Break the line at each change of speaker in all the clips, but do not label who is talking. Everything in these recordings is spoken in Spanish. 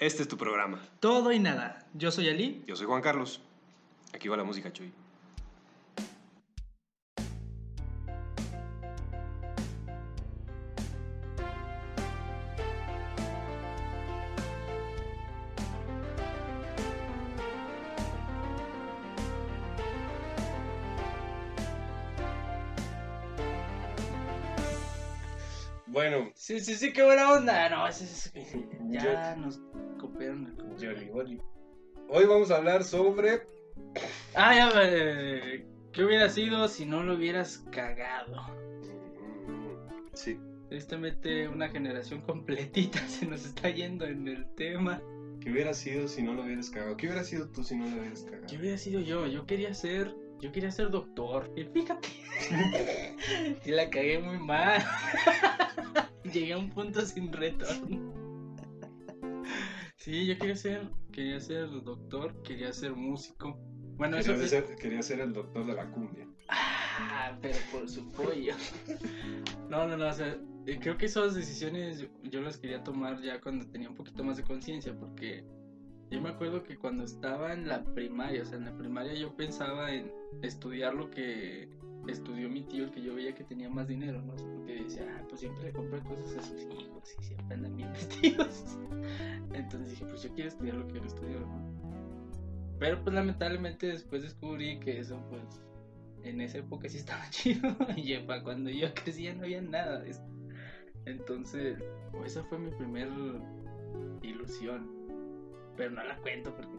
Este es tu programa.
Todo y nada. Yo soy Ali.
Yo soy Juan Carlos. Aquí va la música, Chuy. Bueno,
Sí, sí, sí, qué buena onda. No, ese es. Ya nos
Yoli, Yoli. Hoy vamos a hablar sobre.
Ah, ya, eh, ¿qué hubiera sido si no lo hubieras cagado?
Sí.
Tristemente, una generación completita se nos está yendo en el tema.
¿Qué hubiera sido si no lo hubieras cagado? ¿Qué hubiera sido tú si no lo hubieras cagado?
¿Qué hubiera sido yo? Yo quería ser. Yo quería ser doctor. Y fíjate. y la cagué muy mal. Llegué a un punto sin retorno. Sí, yo quería ser. Quería ser doctor, quería ser músico. Bueno, eso
Quería
es.
ser, quería ser el doctor de la cumbia.
Ah, pero por su pollo. No, no, no, o sea, eh, creo que esas decisiones yo las quería tomar ya cuando tenía un poquito más de conciencia, porque yo me acuerdo que cuando estaba en la primaria, o sea, en la primaria yo pensaba en estudiar lo que estudió mi tío, el que yo veía que tenía más dinero, ¿no? Porque decía, ah, pues siempre le compré cosas a sus hijos y siempre andan bien vestidos. Entonces dije, pues yo quiero estudiar lo que él estudió, ¿no? Pero pues lamentablemente después descubrí que eso pues en esa época sí estaba chido y para cuando yo crecía no había nada de eso. Entonces, esa fue mi primer ilusión. Pero no la cuento porque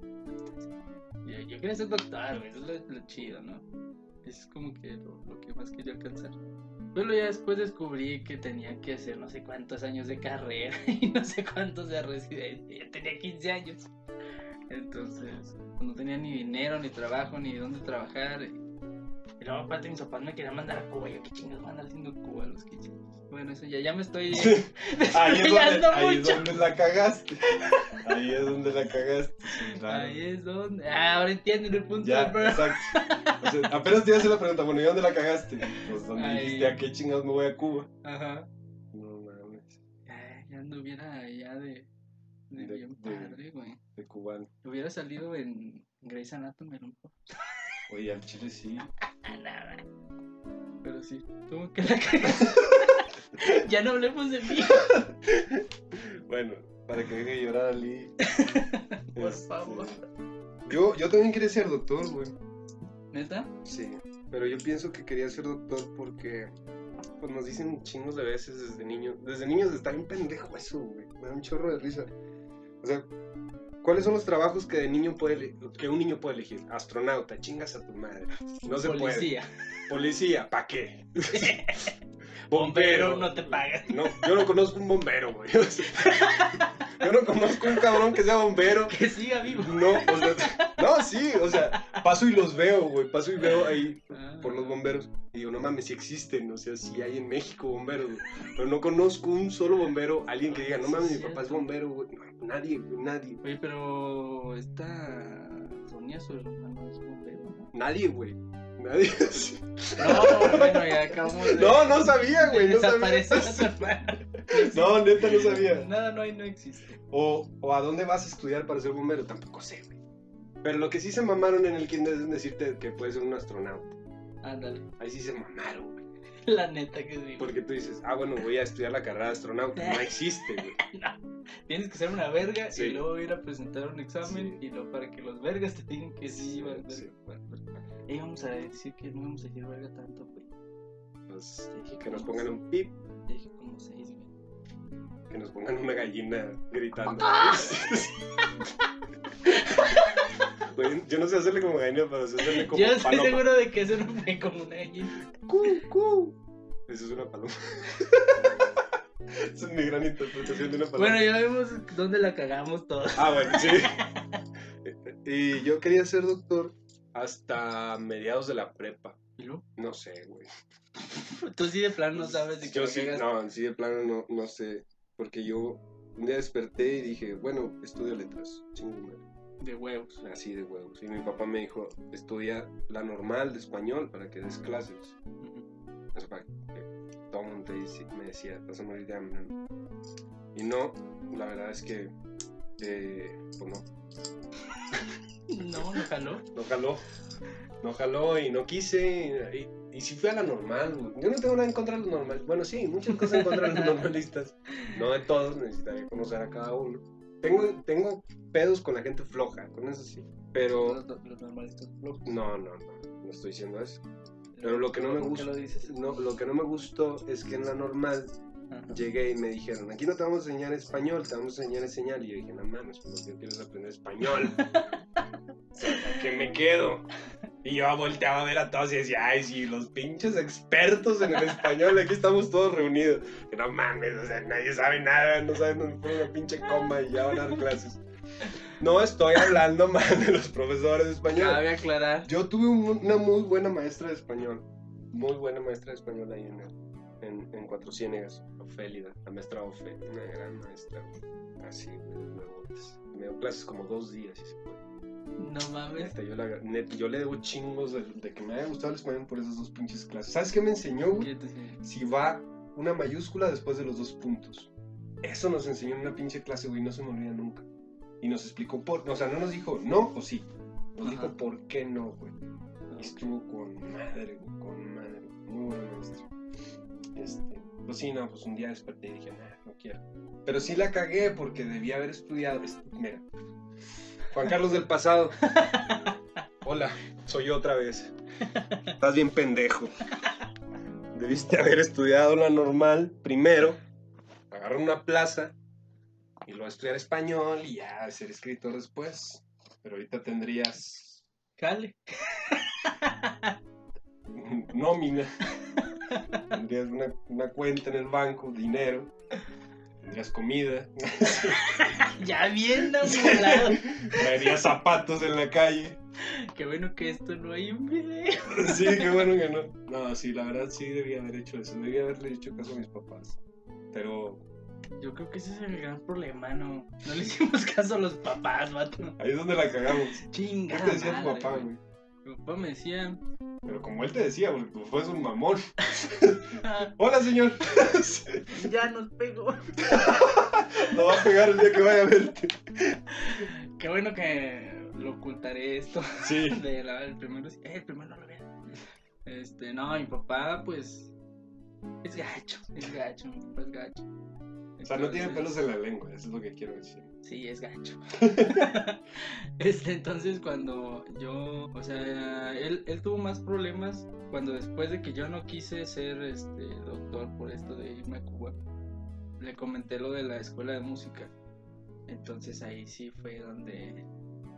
yo, yo quería ser doctor, güey, eso es lo, chido, ¿no? Es como que lo, que más quería alcanzar. Pero ya después descubrí que tenía que hacer no sé cuántos años de carrera y no sé cuántos de residencia. Ya tenía 15 años. Entonces, pues, no tenía ni dinero, ni trabajo, ni dónde trabajar. Y, luego aparte mis papás me querían mandar a Cuba. Yo, ¿qué chingados van a haciendo en Cuba a los 15 años? Bueno, eso ya, ya me estoy
Ahí es, donde,
desviando
ahí es
mucho.
donde la cagaste. Ahí es donde la cagaste. Claro.
Ahí es donde... Ah, ahora entienden el punto
Ya,
programa.
exacto. O sea, apenas te iba a hacer la pregunta, bueno, ¿y dónde la cagaste? Pues donde
Ahí.
dijiste, ¿a qué chingados me voy a Cuba?
Ajá.
No mames,
Ya, ya anduviera allá de... De,
De-
bien
de-
padre, güey.
de cubano.
Hubiera salido en Grey's Anatomy, ¿no?
Oye, al chile sí.
Ah, nada. Pero sí, ¿cómo que la ya no hablemos de mí.
Bueno, para que deje de llorar Ali.
Por
Este,
favor.
Yo, yo también quería ser doctor, güey.
¿Neta?
Sí, pero yo pienso que quería ser doctor porque pues nos dicen chingos de veces desde niños. Desde niños está bien pendejo eso, güey. Me da un chorro de risa. O sea, ¿cuáles son los trabajos que de niño puede que un niño puede elegir? Astronauta, chingas a tu madre. No se puede.
Policía.
Policía, ¿pa' qué?
Bombero, no te pagan.
No, yo no conozco un bombero, güey. Yo no conozco un cabrón que sea bombero.
Que siga vivo.
No, o sea, no, sí, o sea, paso y los veo, güey, paso y veo ahí
Ah.
por los bomberos. Y digo, no mames, si existen, o sea, si hay en México bomberos, güey. Pero no conozco un solo bombero, alguien que diga, no mames, mi papá es bombero, güey. No, nadie, güey, nadie.
Oye, pero esta Sonia, su hermano, es bombero, ¿no?
Nadie, güey. Nadie.
No, bueno, ya acabamos de...
No, no sabía, güey, no sabía. No, neta, no sabía.
Nada, no hay, no existe.
O, o a dónde vas a estudiar para ser bombero, tampoco sé, güey. Pero lo que sí se mamaron en el kinder es decirte que puedes ser un astronauta.
Ándale.
Ahí sí se mamaron, güey.
La neta que es vivo.
Porque tú dices, ah, bueno, voy a estudiar la carrera de astronauta. No existe, güey.
Tienes que ser una verga
Sí.
y luego ir a presentar un examen
Sí.
y luego para que los vergas te digan que sí,
Sí,
verga.
sí.
Vamos a decir que no vamos a decir verga tanto, güey.
Pues, que nos pongan un pip,
te dije como seis, güey.
que nos pongan una gallina gritando. Güey, yo no sé hacerle como gallina, pero sé hacerle como
Yo estoy
paloma.
seguro de que eso no fue como una gallina.
Cu, cu. Eso es una paloma. Esa es mi gran interpretación de una paloma.
Bueno, ya vemos dónde la cagamos todos.
Ah, bueno, sí. y yo quería ser doctor hasta mediados de la prepa.
¿Y luego?
No sé, güey.
Tú sí de plano no sabes de qué
Yo sí, no, sí de plano no, no sé. Porque yo un día desperté y dije, bueno, estudio letras.
De huevos.
Así de huevos. Y mi papá me dijo, estudia la normal de español para que des clases. O sea, para que todo el mundo te dice- me decía, vas a morir de hambre. ¿no? Y no, la verdad es que Eh, pues no.
No, no jaló.
No jaló. No jaló y no quise. Y, y, si fui a la normal, güey. Yo no tengo nada en contra de los normalistas. Bueno, sí, muchas cosas en contra de los normalistas. No de todos, necesitaría conocer a cada uno. Tengo, tengo pedos con la gente floja, con eso sí. Pero.
Los, los normalistas flojos.
No, no, no. No estoy diciendo eso. Pero lo que no me
¿Por qué
gusta.
lo?
No, lo que no me gustó es que en la normal
Ajá.
llegué y me dijeron, aquí no te vamos a enseñar español, te vamos a enseñar señal. Y yo dije, no mames, pues yo quiero aprender español. O sea, ¿a ¿Qué me quedo? Y yo volteaba a ver a todos y decía, ay, sí, los pinches expertos en el español, aquí estamos todos reunidos. Que no mames, o sea, nadie sabe nada, no saben dónde pone una pinche coma y ya van a dar clases. No estoy hablando mal de los profesores de español.
Cabe aclarar.
Yo tuve un- una muy buena maestra de español. Muy buena maestra de español ahí en, en, en Cuatro Ciénegas. Ofélida, la maestra Ofe. Una gran maestra. Así, huevotes. Me dio clases como dos días y se fue.
No mames.
Neta, yo, la- neta, yo le debo chingos de, de que me haya gustado el español por esas dos pinches clases. ¿Sabes qué me enseñó, güey? Si va una mayúscula después de los dos puntos. Eso nos enseñó en una pinche clase, güey, no se me olvida nunca. Y nos explicó por... O sea, no nos dijo no o sí. Nos
Ajá.
dijo por qué no, güey. Y estuvo con madre, güey, con madre. Muy buena maestra. Este, pues sí, no, pues un día desperté y dije, nah, no quiero. Pero sí la cagué porque debía haber estudiado. Es- Mira, Juan Carlos del pasado. Hola, soy yo otra vez. Estás bien pendejo. Debiste haber estudiado la normal primero, agarrar una plaza y luego estudiar español y ya ser escritor después. Pero ahorita tendrías
Jale.
nómina, tendrías una, una cuenta en el banco, dinero, tendrías comida,
Ya bien amolado.
traerías zapatos en la calle.
Qué bueno que esto no hay un video.
Sí, qué bueno que no. No, sí, la verdad sí debía haber hecho eso, debía haberle hecho caso a mis papás. Pero
Yo creo que ese es el gran problema, ¿no? No le hicimos caso a los papás, vato.
ahí es donde la cagamos.
Chinga.
¿Qué te decía tu papá,
güey. Mi papá me decía.
Pero como él te decía, porque tú fues un mamón. Hola, señor.
ya nos pegó.
Lo va a pegar el día que vaya a verte.
Qué bueno que lo ocultaré esto.
Sí.
De la, el primero, sí, eh, el primero no lo vean. Este, no, mi papá, pues. Es gacho, es gacho, mi papá es gacho.
O sea, no tiene pelos en la lengua, eso es lo que quiero decir.
Sí, es gacho. este, entonces cuando yo, o sea, él, él tuvo más problemas cuando después de que yo no quise ser este doctor por esto de irme a Cuba, le comenté lo de la escuela de música. Entonces ahí sí fue donde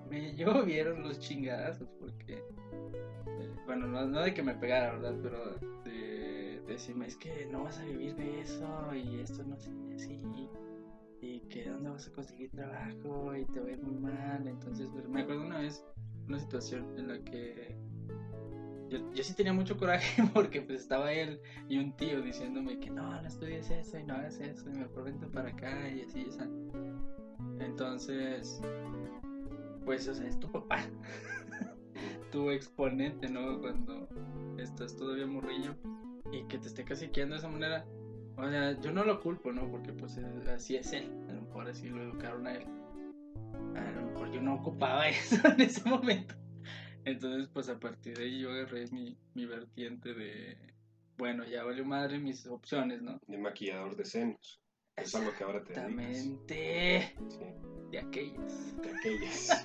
me llovieron los chingadazos porque eh, bueno, no, no de que me pegara, ¿verdad? Pero de, decirme, es que no vas a vivir de eso y esto no sé, así y que dónde vas a conseguir trabajo y te va a ir muy mal. Entonces, pues, me acuerdo una vez una situación en la que yo, yo sí tenía mucho coraje porque pues estaba él y un tío diciéndome que no, no estudies eso y no hagas eso y mejor vente para acá y así, o sea. Entonces, pues, o sea, es tu papá, tu exponente, ¿no? Cuando estás todavía morrillo y que te esté caciqueando de esa manera. O sea, yo no lo culpo, ¿no? Porque pues eh, así es él. A lo mejor así lo educaron a él. A lo mejor yo no ocupaba eso en ese momento. Entonces, pues a partir de ahí yo agarré mi, mi vertiente de... Bueno, ya valió madre mis opciones, ¿no?
De maquillador de senos. Es a lo que ahora te.
Exactamente.
Sí,
De aquellas.
de aquellas.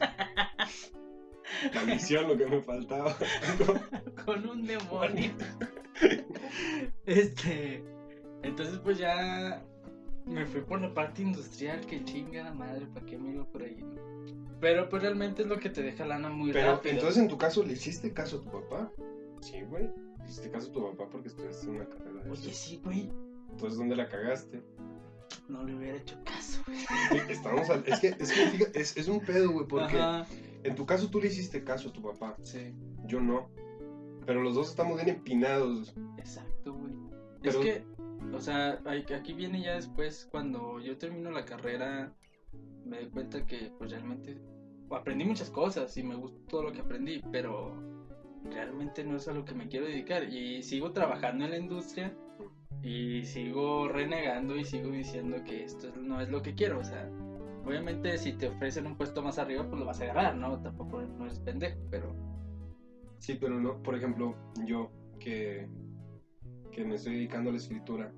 La misión, lo que me faltaba.
Con un demonio. este... Entonces pues ya me fui por la parte industrial, que chinga madre, ¿para qué me iba por ahí? Pero pues realmente es lo que te deja lana muy
Pero
rápido.
entonces en tu caso, ¿le hiciste caso a tu papá? Sí, güey. ¿Le hiciste caso a tu papá porque estudiaste una carrera de
Oye,
eso?
sí, güey.
Entonces, ¿dónde la cagaste?
No le hubiera hecho caso, güey.
Estamos al- Es que, es, que fíjate, es, es un pedo, güey, porque
Ajá.
en tu caso tú le hiciste caso a tu papá.
Sí,
Yo no. Pero los dos estamos bien empinados.
exacto, güey.
Pero-
Es que, o sea, aquí viene ya después, cuando yo termino la carrera, me doy cuenta que pues realmente aprendí muchas cosas y me gustó todo lo que aprendí, pero realmente no es a lo que me quiero dedicar. Y sigo trabajando en la industria y sigo renegando y sigo diciendo que esto no es lo que quiero. O sea, obviamente si te ofrecen un puesto más arriba, pues lo vas a agarrar, ¿no? Tampoco no eres pendejo, pero...
Sí, pero no, por ejemplo, yo que, que me estoy dedicando a la escritura,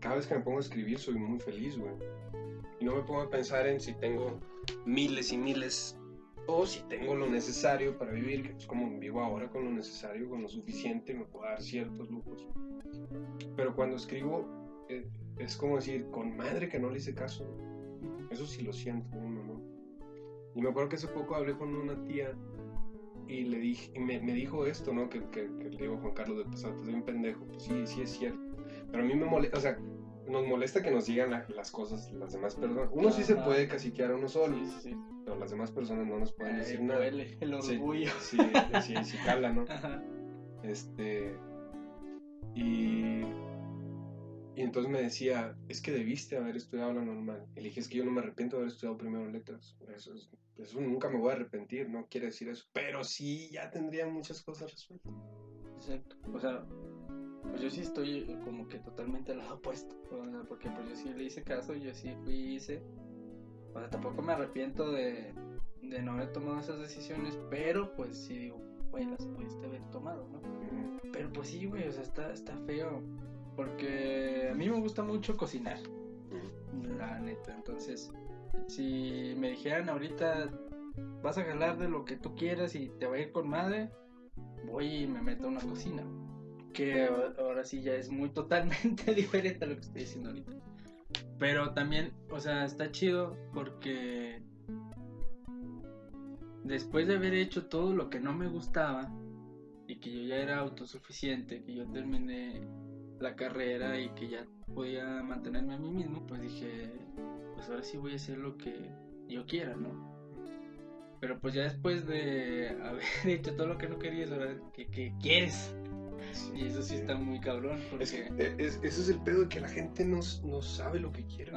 cada vez que me pongo a escribir soy muy feliz, güey. Y no me pongo a pensar en si tengo miles y miles o si tengo lo necesario para vivir, que es como vivo ahora con lo necesario, con lo suficiente, me puedo dar ciertos lujos. Pero cuando escribo, eh, es como decir, con madre que no le hice caso. Eso sí lo siento, ¿no? ¿no? Y me acuerdo que hace poco hablé con una tía y le dije, y me, me dijo esto, ¿no? Que, que, que, le digo Juan Carlos del pasado, soy un pendejo. Pues sí, sí es cierto. Pero a mí me molesta, o sea, nos molesta que nos digan la, las cosas las demás personas. Uno sí se puede caciquear a uno solo,
Sí, sí, sí.
pero las demás personas no nos pueden
Ay,
decir nada.
duele el
Sí,
orgullo.
Sí, sí, sí, cala, ¿no?
Ajá.
Este. Y. Y entonces me decía, es que debiste haber estudiado lo normal. Y le dije, es que yo no me arrepiento de haber estudiado primero letras. Eso, es- eso nunca me voy a arrepentir, no quiere decir eso. Pero sí, ya tendría muchas cosas resueltas.
Exacto. O sea, pues yo sí estoy como que totalmente al lado opuesto. O sea, porque pues yo sí le hice caso, yo sí fui y hice. O sea, tampoco me arrepiento de, de no haber tomado esas decisiones, pero pues sí digo, güey, las pudiste haber tomado, ¿no? Pero pues sí, güey, o sea, está, está feo. Porque a mí me gusta mucho cocinar, la neta. Entonces, si me dijeran ahorita, vas a jalar de lo que tú quieras y te va a ir con madre, voy y me meto a una cocina. Que ahora sí ya es muy totalmente diferente a lo que estoy diciendo ahorita. Pero también, o sea, está chido porque después de haber hecho todo lo que no me gustaba y que yo ya era autosuficiente, que yo terminé la carrera y que ya podía mantenerme a mí mismo, pues dije, pues ahora sí voy a hacer lo que yo quiera, ¿no? Pero pues ya después de haber hecho todo lo que no querías, ahora que, que quieres. Y eso sí está muy cabrón, porque...
Es eh, es- ese es el pedo de que la gente no, no sabe lo que quiere.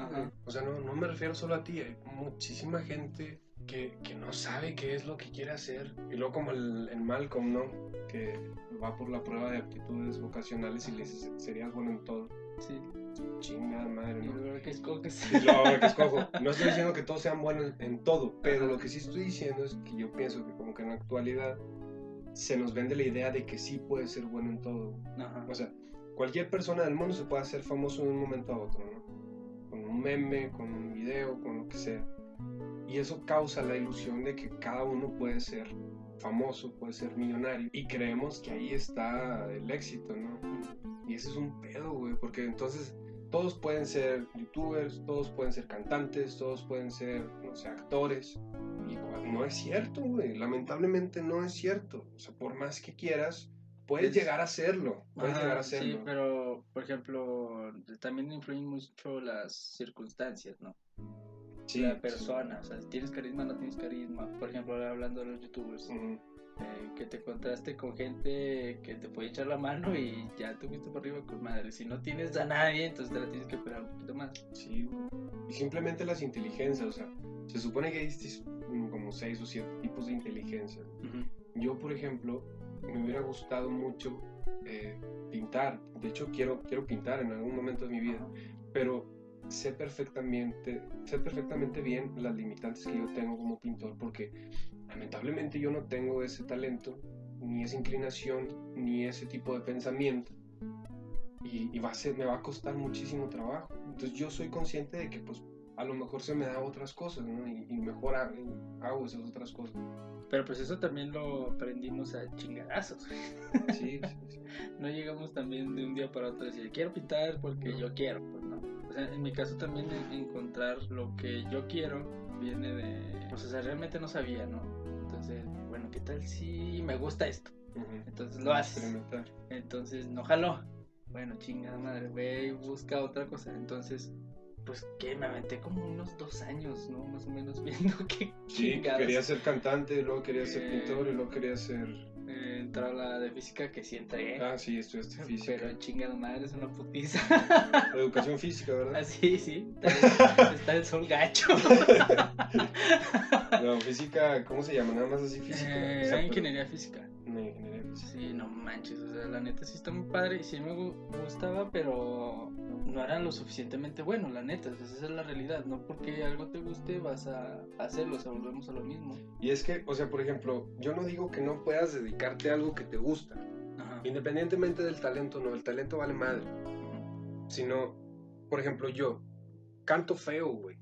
O sea, no, no me refiero solo a ti, hay muchísima gente que, que no sabe qué es lo que quiere hacer. Y luego como el, el Malcolm, ¿no? Que va por la prueba de aptitudes vocacionales y le dice, serías bueno en todo.
Sí,
Chingada madre,
y
¿no?
luego que escoges.
Y ahora que escojo. No estoy diciendo que todos sean buenos en todo, pero lo que sí estoy diciendo es que yo pienso que como que en la actualidad se nos vende la idea de que sí puede ser bueno en todo.
Ajá.
O sea, cualquier persona del mundo se puede hacer famoso de un momento a otro, ¿no? Con un meme, con un video, con lo que sea. Y eso causa la ilusión de que cada uno puede ser famoso, puede ser millonario. Y creemos que ahí está el éxito, ¿no? Y ese es un pedo, güey, porque entonces todos pueden ser youtubers, todos pueden ser cantantes, todos pueden ser, no sé, actores. Y no es cierto, güey. Lamentablemente no es cierto. O sea, por más que quieras, puedes
Es-
llegar a serlo. Puedes
Ajá,
llegar a
Sí,
hacerlo.
pero, por ejemplo, también influyen mucho las circunstancias, ¿no?
Sí,
la
sí.
persona, o sea, tienes carisma, no tienes carisma. Por ejemplo, ahora hablando de los youtubers,
Ujú.
eh, que te encontraste con gente que te puede echar la mano y ya te fuiste por arriba con madre. Si no tienes a nadie, entonces te la tienes que esperar un poquito más.
Sí. Y simplemente las inteligencias, o sea, se supone que hay mm, como seis o siete tipos de inteligencia. Yo, por ejemplo, me hubiera gustado mucho eh, pintar. De hecho, quiero, quiero pintar en algún momento de mi vida, pero sé perfectamente, sé perfectamente bien las limitantes que yo tengo como pintor, porque lamentablemente yo no tengo ese talento, ni esa inclinación, ni ese tipo de pensamiento. Y, y va a ser, me va a costar muchísimo trabajo. Entonces yo soy consciente de que pues a lo mejor se me da otras cosas, ¿no? Y, y mejor ha- hago esas otras cosas.
Pero pues eso también lo aprendimos a chingadazos.
Sí, sí, sí.
No llegamos también de un día para otro a decir, quiero pintar porque
No.
yo quiero. No. O sea, en mi caso también en- encontrar lo que yo quiero viene de... Pues, o sea, realmente no sabía, ¿no? Entonces, bueno, ¿qué tal si me gusta esto? Entonces lo haces. Entonces, no jaló. Bueno, chingada madre, güey, busca otra cosa. Entonces, pues que me aventé como unos dos años, ¿no? Más o menos viendo qué
Sí, quería ser cantante, luego quería ser
Eh,
pintor y luego quería ser...
Eh, entrar a la de física que sí entré.
Ah, sí, estudiaste física.
Pero chingada madre, es una putiza.
Educación física, ¿verdad?
Así, sí. Está, está el sol gacho.
No, física, ¿cómo se llama? Nada más así física.
Eh,
O sea,
era
pero-
ingeniería física.
No, ingeniería
Sí, no manches, o sea, la neta sí está muy padre y sí me gu- gustaba, pero no eran lo suficientemente bueno, la neta, o sea, esa es la realidad, no porque algo te guste vas a hacerlo, o sea, volvemos a lo mismo.
Y es que, o sea, por ejemplo, yo no digo que no puedas dedicarte a algo que te gusta,
Ajá.
independientemente del talento, no, el talento vale madre, sino, por ejemplo, yo canto feo, güey.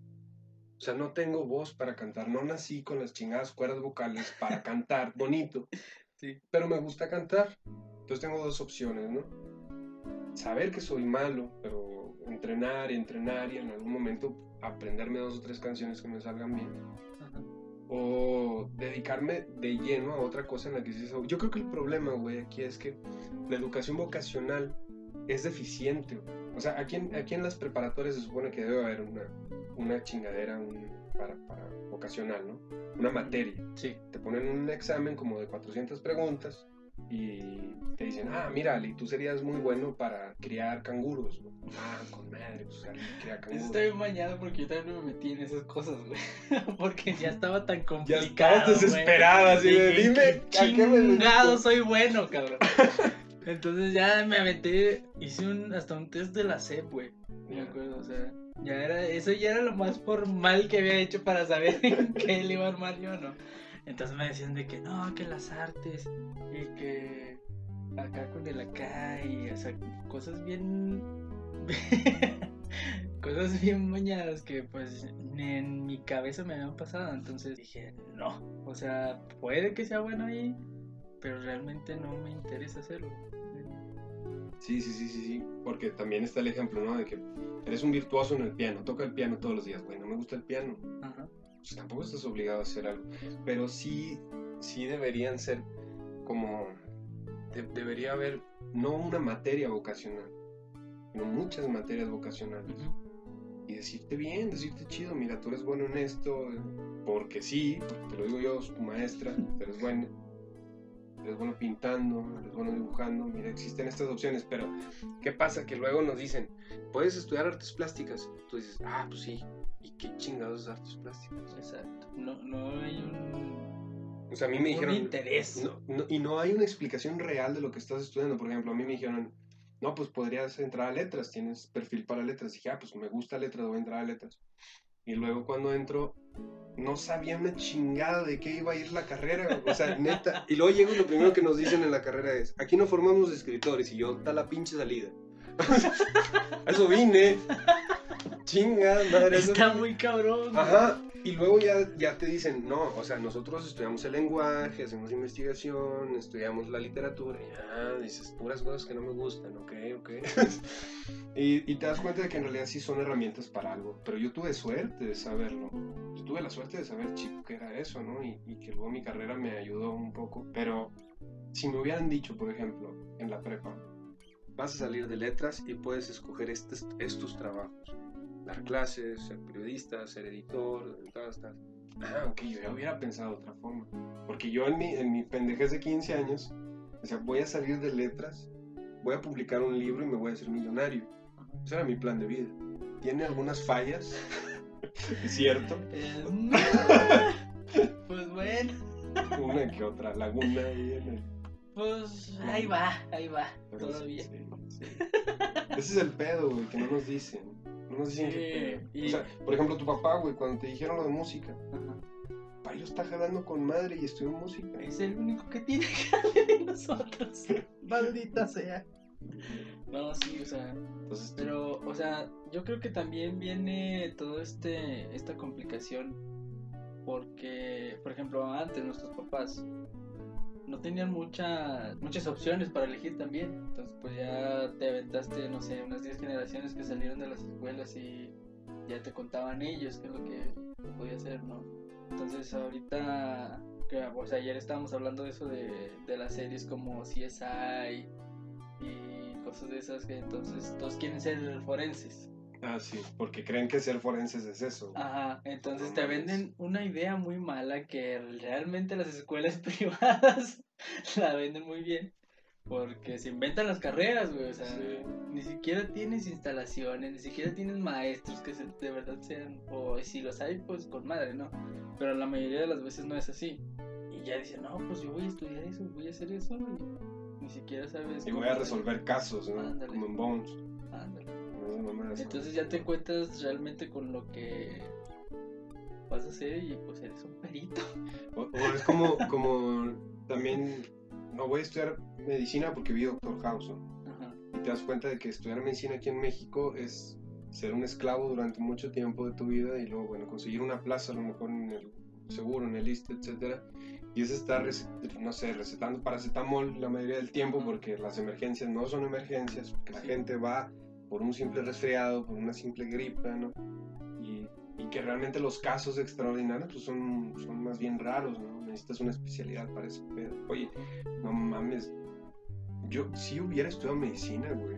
O sea, no tengo voz para cantar, no nací con las chingadas cuerdas vocales para cantar bonito,
Sí.
pero me gusta cantar. Entonces tengo dos opciones, ¿no? Saber que soy malo, pero entrenar y entrenar y en algún momento aprenderme dos o tres canciones que me salgan bien.
Ajá.
O dedicarme de lleno a otra cosa en la que sí. Yo creo que el problema, güey, aquí es que la educación vocacional es deficiente. güey. O sea, aquí en, aquí en las preparatorias se supone que debe haber una, una chingadera un- para, para vocacional, ¿no? Una materia
Sí.
te ponen un examen como de 400 preguntas y te dicen, ah, mira, Ali, tú serías muy bueno para criar canguros. ¿no? Ah, con madre, pues Ali
Eso
canguros.
está bien mañado porque yo también me metí en esas cosas, güey. porque ya estaba tan
Ya
complicado.
estabas
güey.
desesperada, así de, dime,
"¿Qué
¿a qué me dedico?"
chingado soy bueno, cabrón. Entonces ya me aventé, hice un, hasta un test de la SEP, güey. Me
Ya.
acuerdo, o sea, ya era, eso ya era lo más formal que había hecho para saber en qué le iba a armar yo, ¿no? Entonces me decían de que no, que las artes y que acá con el acá y o sea, cosas bien cosas bien mañadas que pues ni en mi cabeza me habían pasado, entonces dije, no, o sea, puede que sea bueno ahí, pero realmente no me interesa hacerlo.
Sí, sí, sí, sí, sí, porque también está el ejemplo, ¿no? De que eres un virtuoso en el piano, toca el piano todos los días, güey, no me gusta el piano.
Ajá.
pues tampoco estás obligado a hacer algo. Pero sí, sí deberían ser como... de- debería haber no una materia vocacional, sino muchas materias vocacionales. Y decirte bien, decirte chido, mira, tú eres bueno en esto, porque sí, te lo digo yo, tu maestra, tú eres bueno. Eres bueno pintando, eres bueno dibujando, mira, existen estas opciones, pero ¿qué pasa? Que luego nos dicen, puedes estudiar artes plásticas. Tú dices, ah, pues sí, ¿y qué chingados es artes plásticas?
Exacto. No, no hay un,
O sea, a mí me dijeron.
interés.
no- no- y no hay una explicación real de lo que estás estudiando. Por ejemplo, a mí me dijeron, no, pues podrías entrar a letras, tienes perfil para letras. dije, ah, pues me gusta letras, voy a entrar a letras. Y luego cuando entro, no sabía una chingada de qué iba a ir la carrera. O sea, neta. Y luego llego lo primero que nos dicen en la carrera es, aquí no formamos escritores. Y yo, está la pinche salida. Eso vine. Chinga, madre.
Está muy cabrón.
Ajá, y luego ya, ya te dicen, no, o sea, nosotros estudiamos el lenguaje, hacemos investigación, estudiamos la literatura, y ya dices puras cosas que no me gustan, ok, ok. y, y te das cuenta de que en realidad sí son herramientas para algo, pero yo tuve suerte de saberlo. Yo tuve la suerte de saber, chico, que era eso, ¿no? Y, y que luego mi carrera me ayudó un poco, pero si me hubieran dicho, por ejemplo, en la prepa, vas a salir de letras y puedes escoger estos, estos trabajos dar clases, ser periodista, ser editor, todas estas. Ah, ok, yo ya hubiera pensado de otra forma. Porque yo en mi, en mi pendejez de 15 años, o sea, voy a salir de letras, voy a publicar un libro y me voy a hacer millonario. Ese era mi plan de vida. Tiene algunas fallas, es cierto,
Eh, pues bueno,
una que otra laguna ahí en el...
pues ahí va, ahí va,
pero
todavía.
sí, sí. Ese es el pedo, güey, que no nos dicen. No nos dicen
Sí,
qué pedo.
y-
O sea, por ejemplo, tu papá, güey, cuando te dijeron lo de música,
Ajá.
para ellos está jalando con madre y estudió música.
Es el único que tiene que de nosotros. Maldita sea. No, sí, o sea,
Entonces,
pero, o sea, yo creo que también viene todo este, esta complicación porque, por ejemplo, antes nuestros papás no tenían muchas muchas opciones para elegir también. Entonces, pues ya te aventaste, no sé, unas 10 generaciones que salieron de las escuelas y ya te contaban ellos qué es lo que podía hacer, ¿no? Entonces, ahorita, que, sea, ayer estábamos hablando de eso de, de las series como CSI y cosas de esas que entonces todos quieren ser forenses.
Ah, sí, porque creen que ser forenses es eso. güey.
Ajá, entonces
No
te venden una idea muy mala que realmente las escuelas privadas la venden muy bien. Porque se inventan las carreras, güey. O sea,
Sí.
ni siquiera tienes instalaciones, ni siquiera tienes maestros que se- de verdad sean. O si los hay, pues con madre, ¿no? Pero la mayoría de las veces no es así. Y ya dice, no, pues yo voy a estudiar eso, voy a hacer eso. Y ni siquiera sabes.
Y voy a
hacer.
resolver casos, ¿no?
Ándale.
Como en Bones.
Ándale. Entonces ya te encuentras realmente con lo que vas a hacer y pues eres un perito.
O, o es como, como también, no voy a estudiar medicina porque vi Doctor House. Y te das cuenta de que estudiar medicina aquí en México es ser un esclavo durante mucho tiempo de tu vida y luego, bueno, conseguir una plaza a lo mejor en el seguro, en el ISSSTE, etcétera. Y es estar, no sé, recetando paracetamol la mayoría del tiempo porque las emergencias no son emergencias, porque la
Sí.
gente va por un simple resfriado, por una simple gripa, ¿no? Y, y que realmente los casos extraordinarios pues son, son más bien raros, ¿no? Necesitas una especialidad para ese pedo. Oye, no mames, yo sí hubiera estudiado medicina, güey.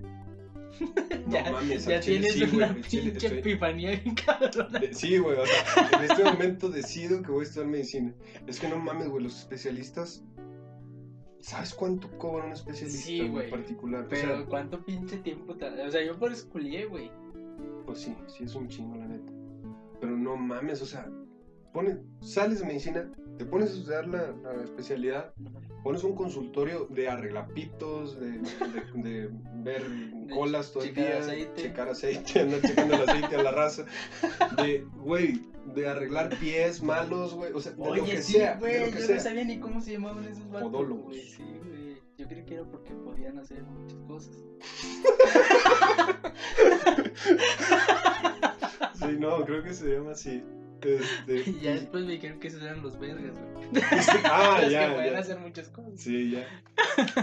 No
ya
mames,
ya
chile
tienes
sí, güey,
una
chile
pinche
estoy-
epifanía bien cabrona.
de- Sí, güey, o sea, en este momento decido que voy a estudiar medicina. Es que no mames, güey, los especialistas. ¿Sabes cuánto cobra un especialista
Sí,
güey, particular?
Pero
o sea,
cuánto pinche tiempo. O sea, yo por eso culié, güey.
pues sí, sí es un chingo, la neta. Pero no mames, o sea, pone, sales de medicina, te pones a estudiar la, la especialidad, pones un consultorio de arreglapitos, de, de, de ver colas todo el día,
aceite.
checar aceite, andar checando el aceite a la raza, de, güey, de arreglar pies malos, güey, o sea, de lo
Oye,
que
sí,
sea, de lo
yo
que
no
sea.
sabía ni cómo se llamaban esos vatos.
Podólogos.
güey, Sí, güey. Yo creí que era porque podían hacer muchas cosas.
Sí, no, creo que se llama así. Este,
Y ya después me dijeron que esos eran los vergas, güey.
ah,
los
ya,
que
ya.
hacer muchas cosas.
Sí, ya.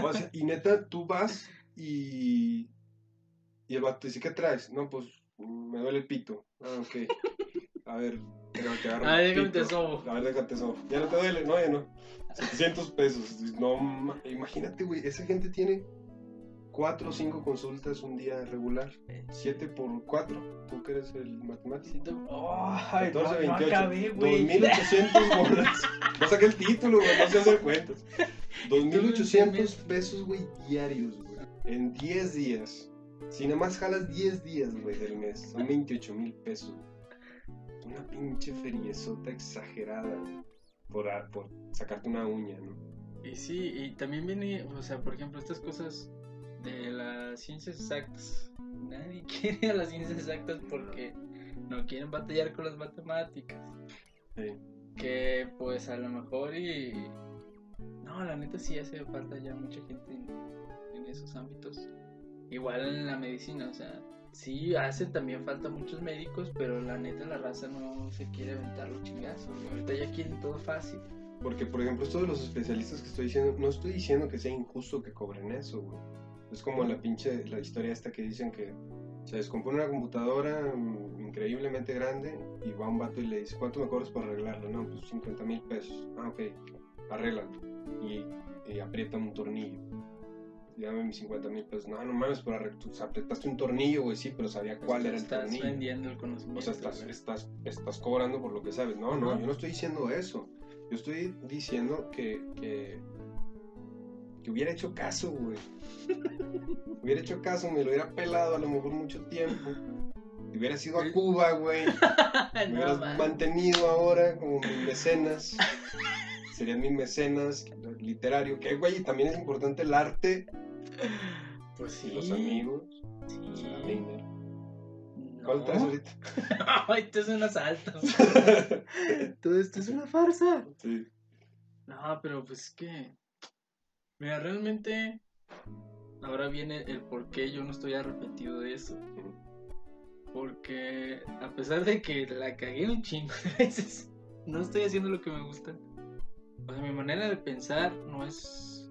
O sea, y neta, tú vas y. Y el vato dice, ¿qué traes? No, pues me duele el pito. Ah, ok. A ver, pero te agarro
A ver, déjame te sobo.
A ver, déjate sobo. ¿Ya no te duele? No, ya no. 700 pesos. No, ma- imagínate, güey, esa gente tiene 4 o 5 consultas un día regular. 7 por 4. Tú que eres el matemático.
Oh, ay,
14,
no, no
28.
acabé, güey.
2800 bolas. No saqué el título, güey, no sé hacer cuentas. 2800 pesos, güey, diarios, güey. En 10 días. Si nada más jalas 10 días, güey, del mes, son 28 mil pesos. Una pinche feriezota exagerada, güey, por, por sacarte una uña, ¿no?
Y sí, y también viene, o sea, por ejemplo, estas cosas de las ciencias exactas. Nadie quiere a las ciencias exactas porque no quieren batallar con las matemáticas.
Sí.
Que pues a lo mejor y... No, la neta sí hace falta ya mucha gente en, en esos ámbitos. Igual en la medicina, o sea, sí hacen también falta muchos médicos, pero la neta la raza no se quiere aventar los chingazos. Ahorita ya quieren todo fácil.
Porque, por ejemplo, esto de los especialistas que estoy diciendo, no estoy diciendo que sea injusto que cobren eso, güey. Es como la pinche, la historia esta que dicen que se descompone una computadora mm, increíblemente grande y va un vato y le dice, ¿cuánto me cobras por arreglarla? No, pues 50 mil pesos. Ah, ok, arréglalo. Y, y aprieta un tornillo. Dame mis 50 mil pesos. No, no mames, pero arre- tú apretaste un tornillo, güey, sí, pero sabía cuál era el
Estás
tornillo.
vendiendo el conocimiento.
O sea, estás, estás, estás cobrando por lo que sabes. No, no, yo no estoy diciendo eso. Yo estoy diciendo que, que, que hubiera hecho caso, güey. hubiera hecho caso, me lo hubiera pelado a lo mejor mucho tiempo. Y hubiera sido a Cuba, güey. Me hubieras
man.
mantenido ahora como mis mecenas. Serían mis mecenas literario. Que, güey, también es importante el arte
Pues sí.
y los amigos.
Sí.
la.
No.
¿Cuál traes ahorita?
Esto es un asalto. Todo esto es una farsa.
sí.
No, pero pues es que. Mira, realmente. Ahora viene el por qué yo no estoy arrepentido de eso. Porque a pesar de que la cagué un chingo de veces, no estoy haciendo lo que me gusta. O sea, mi manera de pensar no es.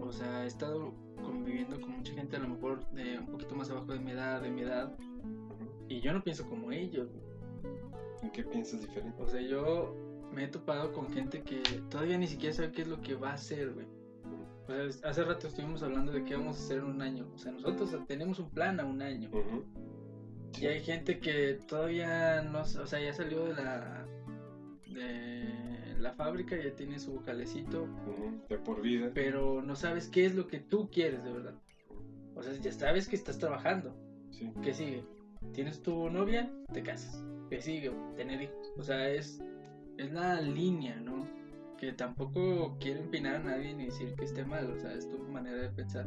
O sea, he estado conviviendo con mucha gente, a lo mejor de un poquito más abajo de mi edad, de mi edad. Y yo no pienso como ellos.
¿En qué piensas diferente?
O sea, yo me he topado con gente que todavía ni siquiera sabe qué es lo que va a hacer, güey. Sea, hace rato estuvimos hablando de qué vamos a hacer en un año. O sea, nosotros tenemos un plan a un año. Y hay gente que todavía no, o sea, ya salió de la de la fábrica, ya tiene su calecito,
Ujú, De por vida.
pero no sabes qué es lo que tú quieres de verdad. O sea, ya sabes que estás trabajando.
Sí.
¿Qué sigue? ¿Tienes tu novia? Te casas. ¿Qué sigue? Tener hijos. O sea, es, es la línea, ¿no? Que tampoco quiero empinar a nadie ni decir que esté mal, o sea, es tu manera de pensar.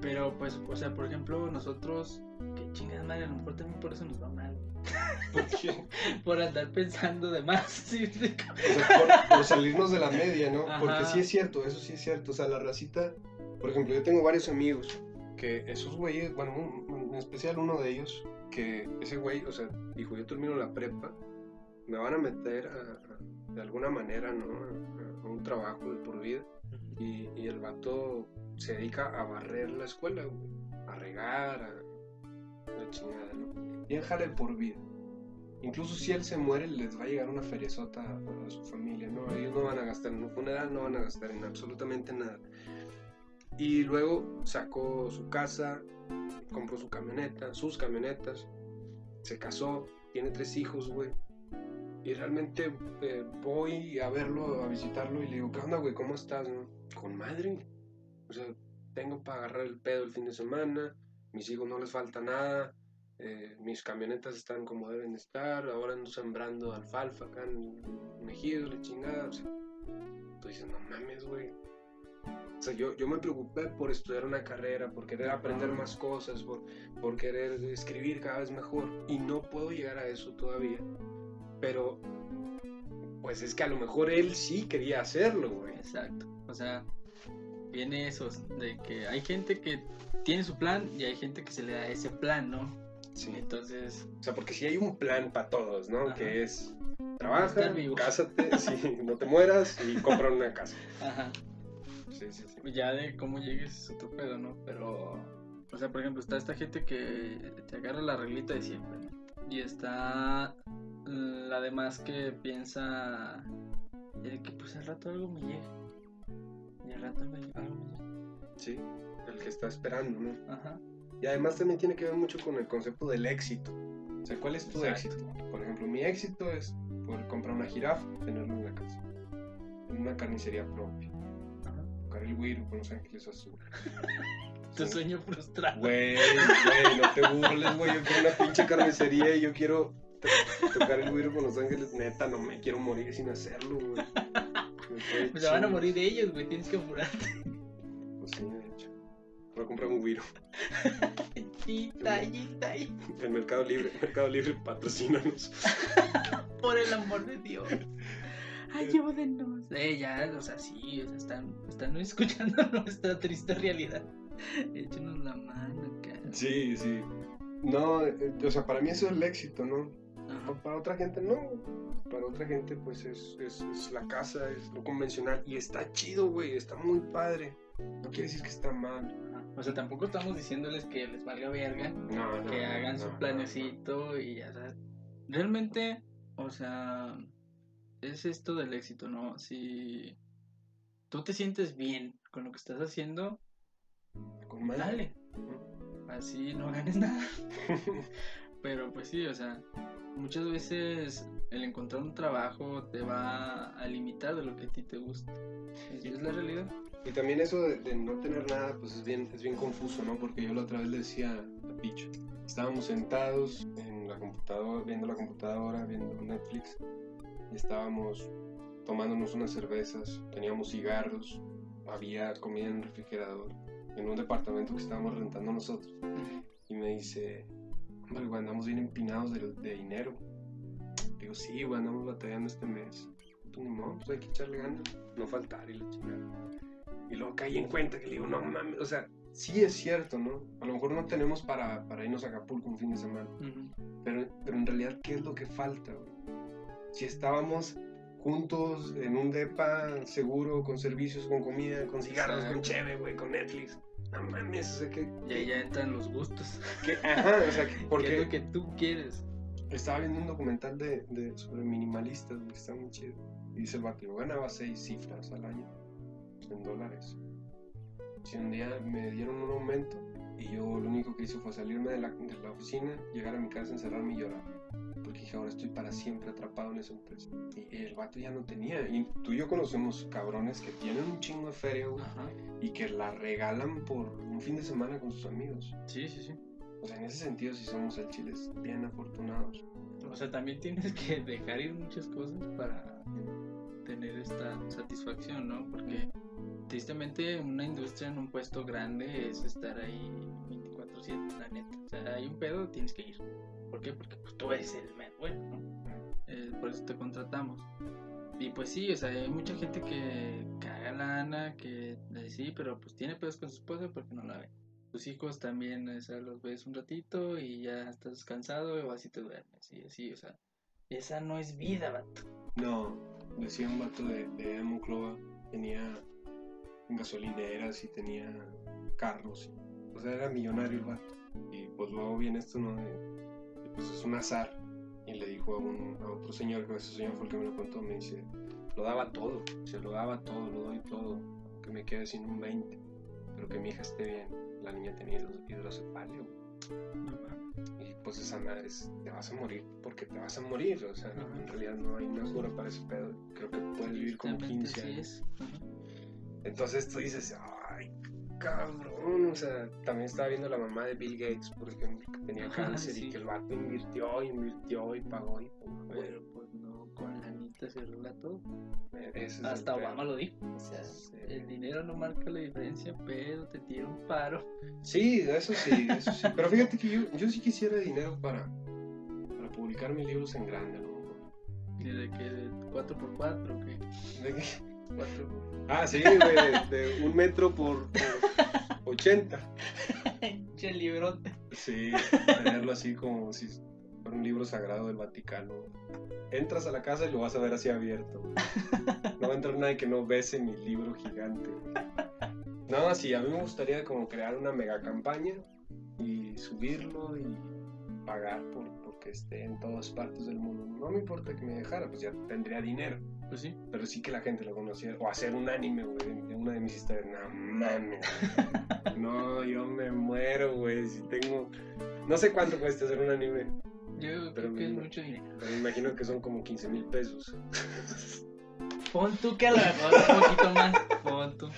Pero pues, o sea, por ejemplo, nosotros, que chingas madre, a lo mejor también por eso nos va mal.
¿Por qué?
por andar pensando de más, ¿sí?
O sea, por, por salirnos de la media, ¿no?
Ajá.
Porque sí es cierto, eso sí es cierto. O sea, la racita, por ejemplo, yo tengo varios amigos que esos güeyes, bueno, un- en especial uno de ellos, que ese güey, o sea, dijo, yo termino la prepa, me van a meter a- a- de alguna manera, ¿no? A, a un trabajo de por vida. Y, y el vato se dedica a barrer la escuela, güey, a regar, a la chingada, ¿no? Y jale por vida. Incluso si él se muere, les va a llegar una feriezota a, a su familia, ¿no? Ellos no van a gastar en un funeral, no van a gastar en absolutamente nada. Y luego sacó su casa, compró su camioneta, sus camionetas, se casó, tiene tres hijos, güey. Y realmente eh, voy a verlo, a visitarlo y le digo, ¿qué onda, güey? ¿Cómo estás? no? Con madre. O sea, tengo para agarrar el pedo el fin de semana, mis hijos no les falta nada, eh, mis camionetas están como deben estar, ahora ando sembrando alfalfa acá en Mejido, la chingada. O sea, tú dices, no mames, güey. O sea, yo, yo me preocupé por estudiar una carrera, por querer aprender más cosas, por, por querer escribir cada vez mejor. Y no puedo llegar a eso todavía. Pero, pues es que a lo mejor él sí quería hacerlo, güey.
Exacto. O sea, viene eso de que hay gente que tiene su plan y hay gente que se le da ese plan, ¿no?
Sí.
Entonces,
O sea, porque sí hay un plan para todos, ¿no?
Ajá.
Que es trabaja, cásate, sí, no te mueras y compra una casa.
ajá.
Sí, sí, sí.
Ya de cómo llegues es otro pedo, ¿no? Pero, o sea, por ejemplo, está esta gente que te agarra la reglita de siempre, ¿no? Y está la demás que piensa eh, que pues al rato algo me llega. Y al rato me, algo me llega.
Sí, el que está esperando, ¿no?
Ajá.
Y además también tiene que ver mucho con el concepto del éxito. O sea, ¿cuál es tu
Exacto.
éxito? Por ejemplo, mi éxito es poder comprar una jirafa, tenerla en la casa. En una carnicería propia.
Ajá.
Tocar el güiro con los ángeles azules.
Tu
Sí.
sueño frustrado.
Güey, güey, no te burles, güey. Yo quiero una pinche carnicería y yo quiero tocar el güiro con los ángeles. Neta, no me quiero morir sin hacerlo, güey.
Pues se van a morir ellos, güey. Tienes que apurarte.
Pues sí, de hecho. Voy a comprar un güiro.
Yita, yita, yita.
El Mercado Libre, Mercado Libre, patrocínanos.
Por el amor de Dios. Ayúdenos. Eh, ya, o sea, sí, o sea, están, están escuchando nuestra triste realidad. Échenos la mano, cara.
Sí, sí. No, eh, o sea, para mí eso es el éxito, ¿no?
Ajá.
Para otra gente no. Para otra gente, pues es, es, es la casa, es lo convencional. Y está chido, güey, está muy padre. No quiere decir que está mal.
O sea, tampoco estamos diciéndoles que les valga verga,
No, no.
que hagan
no,
su planecito y ya sabes. Realmente, o sea, es esto del éxito, ¿no? Si tú te sientes bien con lo que estás haciendo.
Con
dale. Así no ganes nada. Pero pues sí, o sea, muchas veces el encontrar un trabajo te va a limitar de lo que a ti te gusta. Es, es la realidad.
Y también eso de, de no tener nada, pues es bien, es bien confuso, ¿no? Porque yo la otra vez le decía a Picho, estábamos sentados en la computadora, viendo la computadora, viendo Netflix, y estábamos tomándonos unas cervezas, teníamos cigarros, había comida en el refrigerador, en un departamento que estábamos rentando nosotros. Y me dice, güey, andamos bien empinados de, de dinero. Digo, sí, güey, andamos batallando este mes. Ni modo, pues hay que echarle ganas, no faltar y la chingada. Y luego caí en cuenta que le digo, no mames, o sea, sí es cierto, ¿no? A lo mejor no tenemos para, para irnos a Acapulco un fin de semana, pero, pero en realidad, ¿qué es lo que falta, güey? Si estábamos juntos en un depa seguro, con servicios, con comida, con cigarros, con cheve, güey, con Netflix. No mames, o sea, que...
Y ahí ya entran los gustos.
que ajá, o sea, que-
¿Qué es
porque
lo que tú quieres?
estaba viendo un documental de, de- sobre minimalistas, está muy chido. Y dice el vato, yo ganaba seis cifras al año en dólares. Si un día me dieron un aumento y yo lo único que hice fue salirme de la, de la oficina, llegar a mi casa, encerrarme y llorar. Porque dije, ahora estoy para siempre atrapado en esa empresa. Y el vato ya no tenía. Y tú y yo conocemos cabrones que tienen un chingo de feria, güey, y que la regalan por un fin de semana con sus amigos.
Sí, sí, sí.
O sea, en ese sentido, si somos el Chile bien afortunados.
O sea, también tienes que dejar ir muchas cosas para tener esta satisfacción, ¿no? Porque tristemente una industria en un puesto grande es estar ahí 24/7, la neta. O sea, hay un pedo, tienes que ir. ¿Por qué? Porque pues, tú eres el mero bueno, ¿no? Eh, por eso te contratamos. Y pues sí, o sea, hay mucha gente que caga lana, que eh, sí, pero pues tiene pedos con su esposa porque no la ve. Tus hijos también, o sea, los ves un ratito y ya estás cansado o así te duermes. Y así, o sea, esa no es vida, vato.
No, decía un vato de, de tenía gasolineras y tenía carros. O sea, era millonario el vato. Y pues luego viene esto, ¿no? De- pues es un azar. Y le dijo a, un, a otro señor, que ese señor fue el que me lo contó, me dice, lo daba todo, se lo daba todo, lo doy todo, que me quede sin un 20, pero que mi hija esté bien. La niña tenía hidro- hidrocefalia. Y pues esa madre es, te vas a morir porque te vas a morir. O sea, no, en realidad no hay una cura para ese pedo. Creo que puedes vivir como
Tristemente
15
sí
años. Entonces tú dices, ay, cabrón. O sea, también estaba viendo la mamá de Bill Gates, por ejemplo, que tenía cáncer
sí.
y que el vato invirtió, invirtió y pagó. Y,
Pero pues no, con la anita se arregla todo. Hasta. Obama lo dijo. O sea,
Sí.
el dinero no marca la diferencia, pero te tira un paro.
Sí, eso sí, eso sí. Pero fíjate que yo, yo sí quisiera dinero para, para publicar mis libros en grande, a lo mejor.
¿Y de que de 4x4 o qué?
¿De qué?
4
Ah, sí, de, de un metro por, por 80.
Che librote.
Sí, tenerlo así como si fuera un libro sagrado del Vaticano. Entras a la casa y lo vas a ver así abierto. No va a entrar nadie que no bese mi libro gigante. No, sí, a mí me gustaría como crear una mega campaña y subirlo y pagar por porque esté en todas partes del mundo. No me importa que me dejara, pues ya tendría dinero.
Pues sí.
Pero sí que la gente lo conociera. O hacer un anime, güey, de una de mis historias. No mames. No, yo me muero, güey. Si tengo. No sé cuánto cuesta hacer un anime.
Yo
Pero
creo que es mucho dinero.
Pero me imagino que son como 15 mil pesos.
Pon tú que a lo mejor un poquito más. Pon tú.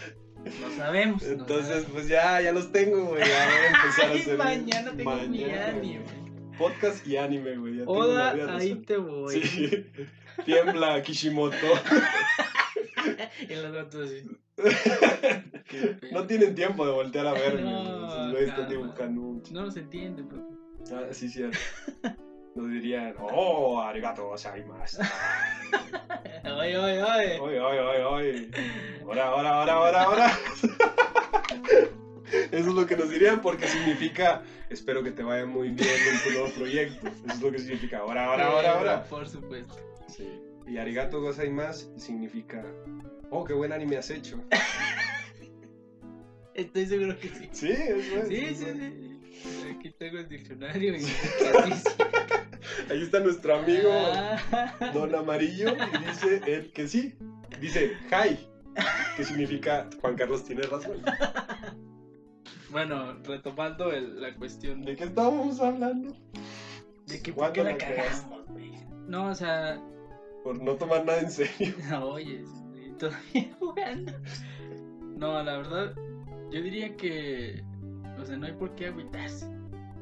No sabemos. no
Entonces,
sabemos.
pues ya, ya los tengo, güey. Ya voy a empezar a hacer.
mañana tengo mi
Mañana,
anime.
Podcast y anime, güey. Ya tengo
Hola,
vida
ahí
resuelta.
te voy.
Sí. Tiembla Kishimoto.
Y los gatos así.
no tienen tiempo de voltear a verme.
No,
güey. Están dibujando un
No los entiende, bro.
Ah, sí, cierto. Nos dirían, oh, arigato gozaimasu.
Oye, oye, oye.
Oye, oye, oye, oye. Ahora, ahora, ahora, ahora, ahora. Eso es lo que nos dirían porque significa, espero que te vaya muy bien en tu nuevo proyecto. Eso es lo que significa, ahora, ahora, ahora, ahora.
Por supuesto.
Sí. Y arigato gozaimasu significa, oh, qué buen anime has hecho.
Estoy seguro que sí.
Sí, eso es.
Sí,
eso
sí,
es.
sí. Aquí tengo el diccionario y.
Ahí está nuestro amigo
Ah.
Don Amarillo y dice él que sí. Dice, hi, que significa Juan Carlos tiene razón.
Bueno, retomando el- la cuestión
¿De qué estábamos hablando?
de que por
¿Cuándo
qué la cagamos, güey. No, o sea,
Por no tomar nada en serio.
oye, estoy todavía jugando. No, la verdad, yo diría que, o sea, no hay por qué agüitarse.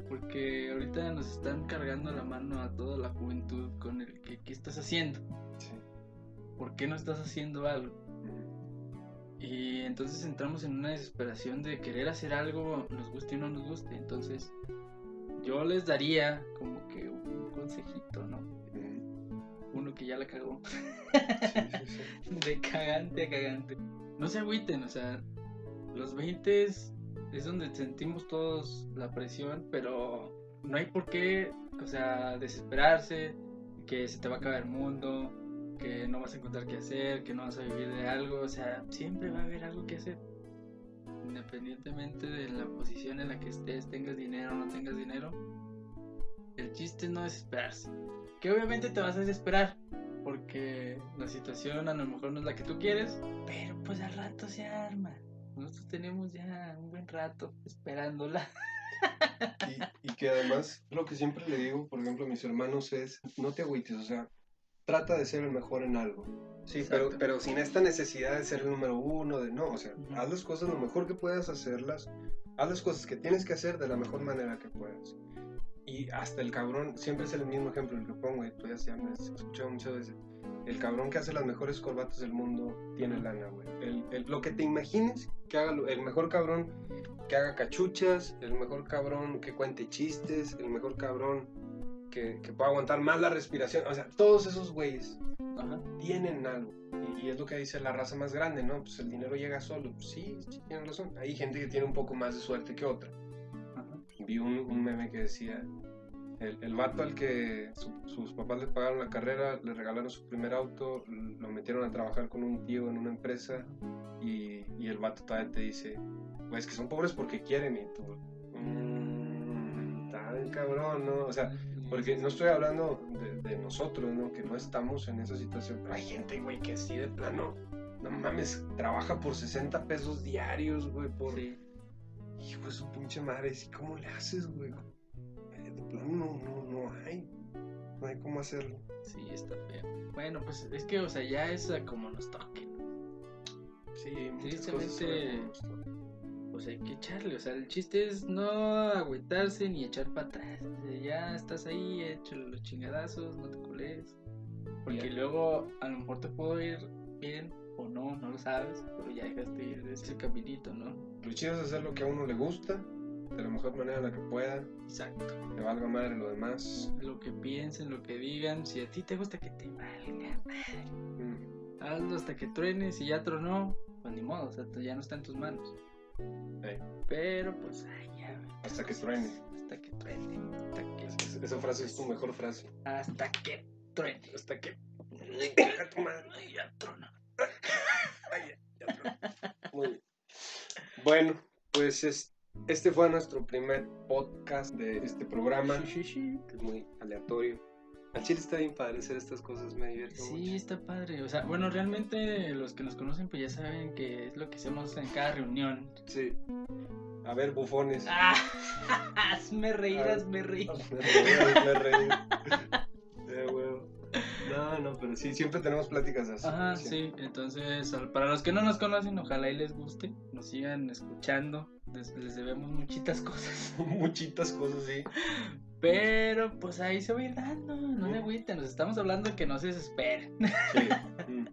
Porque ahorita nos están cargando la mano a toda la juventud con el que, ¿qué estás haciendo? ¿Por qué no estás haciendo algo? Y entonces entramos en una desesperación de querer hacer algo, nos guste o no nos guste. Entonces, yo les daría como que un consejito, ¿no? Uno que ya la cagó. De cagante a cagante. No se agüiten, o sea, los 20 es donde sentimos todos la presión, pero no hay por qué, o sea, desesperarse, que se te va a acabar el mundo, que no vas a encontrar qué hacer, que no vas a vivir de algo, o sea, siempre va a haber algo que hacer. Independientemente de la posición en la que estés, tengas dinero o no tengas dinero, el chiste es no desesperarse. Que obviamente te vas a desesperar, porque la situación a lo mejor no es la que tú quieres, pero pues al rato se arma. Nosotros tenemos ya un buen rato esperándola.
Y, y que además, lo que siempre le digo, por ejemplo, a mis hermanos es, no te agüites, o sea, trata de ser el mejor en algo. Sí, pero, pero sin esta necesidad de ser el número uno, de no, o sea, haz las cosas lo mejor que puedas hacerlas, haz las cosas que tienes que hacer de la mejor manera que puedas. Y hasta el cabrón, siempre es el mismo ejemplo el que pongo, y tú ya, ya me has escuchado muchas veces. el cabrón que hace las mejores corbatas del mundo tiene lana, güey. El, el- lo que te imagines que haga el mejor cabrón que haga cachuchas, el mejor cabrón que cuente chistes, el mejor cabrón que, que pueda aguantar más la respiración. O sea, todos esos güeyes
Ajá.
tienen algo. Y, y es lo que dice la raza más grande, ¿no? Pues el dinero llega solo. Pues sí, sí, tienen razón. Hay gente que tiene un poco más de suerte que otra.
Ajá.
Vi un, un meme que decía, el, el vato al que su- sus papás le pagaron la carrera, le regalaron su primer auto, lo metieron a trabajar con un tío en una empresa y, y el vato todavía te dice, pues que son pobres porque quieren y tú, mmm, tan cabrón, ¿no? O sea, porque no estoy hablando de, de nosotros, ¿no? Que no estamos en esa situación, pero hay gente, güey, que sí de plano, no mames, trabaja por 60 pesos diarios, güey, por...
Sí.
Hijo de su pinche madre, ¿y cómo le haces, güey? Eh, De plano no, no, no hay. No hay cómo hacerlo.
Sí, está feo. Bueno, pues es que, o sea, ya es como nos toque.
Sí,
Tristemente-. Pues hay que echarle, o sea, el chiste es no agüitarse ni echar para atrás. O sea, ya estás ahí, échale los chingadazos, no te cules. Porque luego a lo mejor te puedo ir bien o no, no lo sabes, pero ya dejaste ir ese caminito, ¿no?
Lo chido es hacer lo que a uno le gusta, de la mejor manera en la que pueda,
Exacto.
que valga madre lo demás.
Lo que piensen, lo que digan, si a ti te gusta que te valga,
Mm,
hazlo hasta que truene, si ya tronó, pues ni modo, o sea, ya no está en tus manos.
Ey,
Pero pues, ay, ya.
Hasta que truene.
Hasta que truene. Hasta que,
es- Esa frase es tu mejor frase.
hasta que truene.
Hasta que. Deja tu madre.
Ay, ya trona.
Ay, ya, ya, perdón. Muy bien. Bueno, pues es- este fue nuestro primer podcast de este programa.
Sí, sí, sí.
que es muy aleatorio. Al chile está bien padre hacer estas cosas, me divierte
Sí,
mucho.
está padre. O sea, bueno, realmente los que nos conocen pues ya saben que es lo que hacemos en cada reunión.
Sí. A ver, bufones.
Ah, hazme reír,
Ah.
hazme reír.
Me reí, me reí. Eh, huevo. No, no, pero sí, siempre tenemos pláticas así.
Ajá, sí. Entonces, para los que no nos conocen, ojalá y les guste, nos sigan escuchando. Les, les debemos muchitas cosas.
Muchitas cosas, sí.
Pero pues ahí se va ir dando, no se agüiten, nos estamos hablando que no se desesperen.
Mm.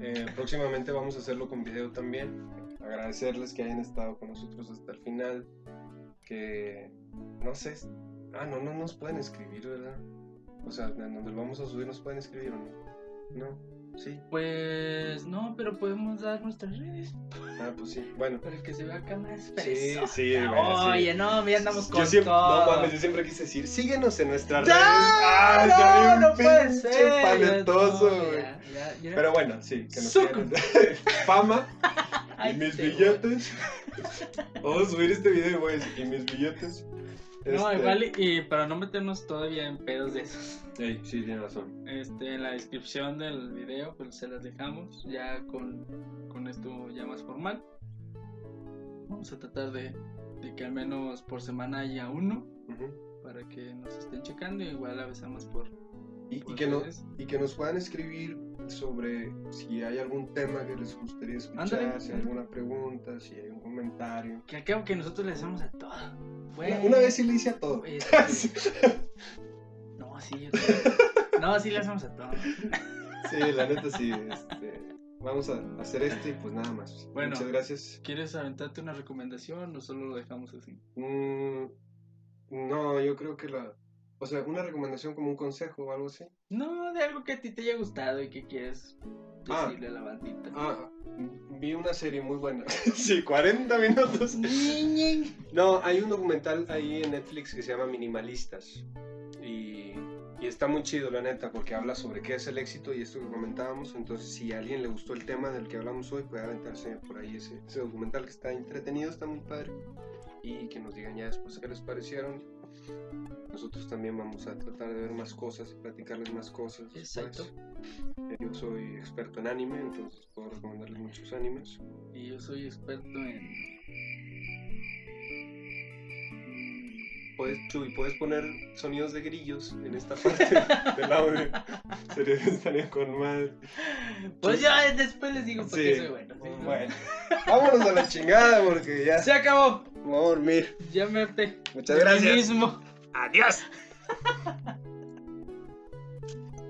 Eh, próximamente vamos a hacerlo con video también. Agradecerles que hayan estado con nosotros hasta el final. Que no sé. Ah, no, no nos pueden escribir, ¿verdad? O sea, donde lo vamos a subir nos pueden escribir o no. No, sí.
Pues no, pero podemos dar nuestras redes
Ah, pues sí. Bueno.
para que se vea acá más
Sí, sí, bueno, sí.
Oye, no, ya andamos con
Yo siempre,
todo.
no mames, yo siempre quise decir, síguenos en nuestras
¡No!
redes. ¡Ay,
no,
bien
no puede ser.
paletoso,
No,
güey!
ya, ya, ya.
Pero bueno, sí, que nos sigan. Fama
Ay,
y mis
te
billetes. Vamos a subir este video y voy a decir, y mis billetes.
No,
Este,
igual, y, y para no meternos todavía en pedos de esos,
sí, tiene razón.
este, en la descripción del video, pues se las dejamos ya con, con esto ya más formal. Vamos a tratar de, de que al menos por semana haya uno para que nos estén checando. Igual avisamos por,
y, y
por
que no, y que nos puedan escribir sobre si hay algún tema que les gustaría escuchar, si hay alguna pregunta, si hay un comentario.
Que acabo que nosotros le hacemos a todo.
Una, vez sí le hice a todo.
Oye, sí, sí. No, sí, yo creo. No, sí le hacemos a todo.
Sí, la neta sí. Este, vamos a hacer este y pues nada más.
Bueno.
Muchas gracias.
¿Quieres aventarte una recomendación o solo lo dejamos así?
Mm, no, yo creo que la... O sea, una recomendación como un consejo o algo así.
No, de algo que a ti te haya gustado y que quieres
Ah.
decirle a la bandita.
Ah, vi una serie muy buena. sí, 40 minutos. No, hay un documental ahí en Netflix que se llama Minimalistas. Y, y está muy chido, la neta, porque habla sobre qué es el éxito y esto que comentábamos. Entonces, si a alguien le gustó el tema del que hablamos hoy, puede aventarse por ahí ese, ese documental que está entretenido, está muy padre. Y que nos digan ya después qué les parecieron. Nosotros también vamos a tratar de ver más cosas y platicarles más cosas.
Exacto.
Eh, Yo soy experto en anime, entonces puedo recomendarles muchos animes.
Y yo soy experto en.
Puedes, Chuy, puedes poner sonidos de grillos en esta parte del audio. Sería, estaría con madre.
Pues ya después les digo porque
Sí.
soy bueno. ¿sí?
Bueno, vámonos a la chingada porque ya
Se acabó.
Vamos a dormir.
Ya me harté.
Muchas
de mí
gracias.
mismo.
Adiós.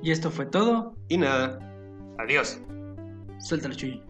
Y esto fue todo.
Y nada, Adiós.
Suéltalo, Chuy.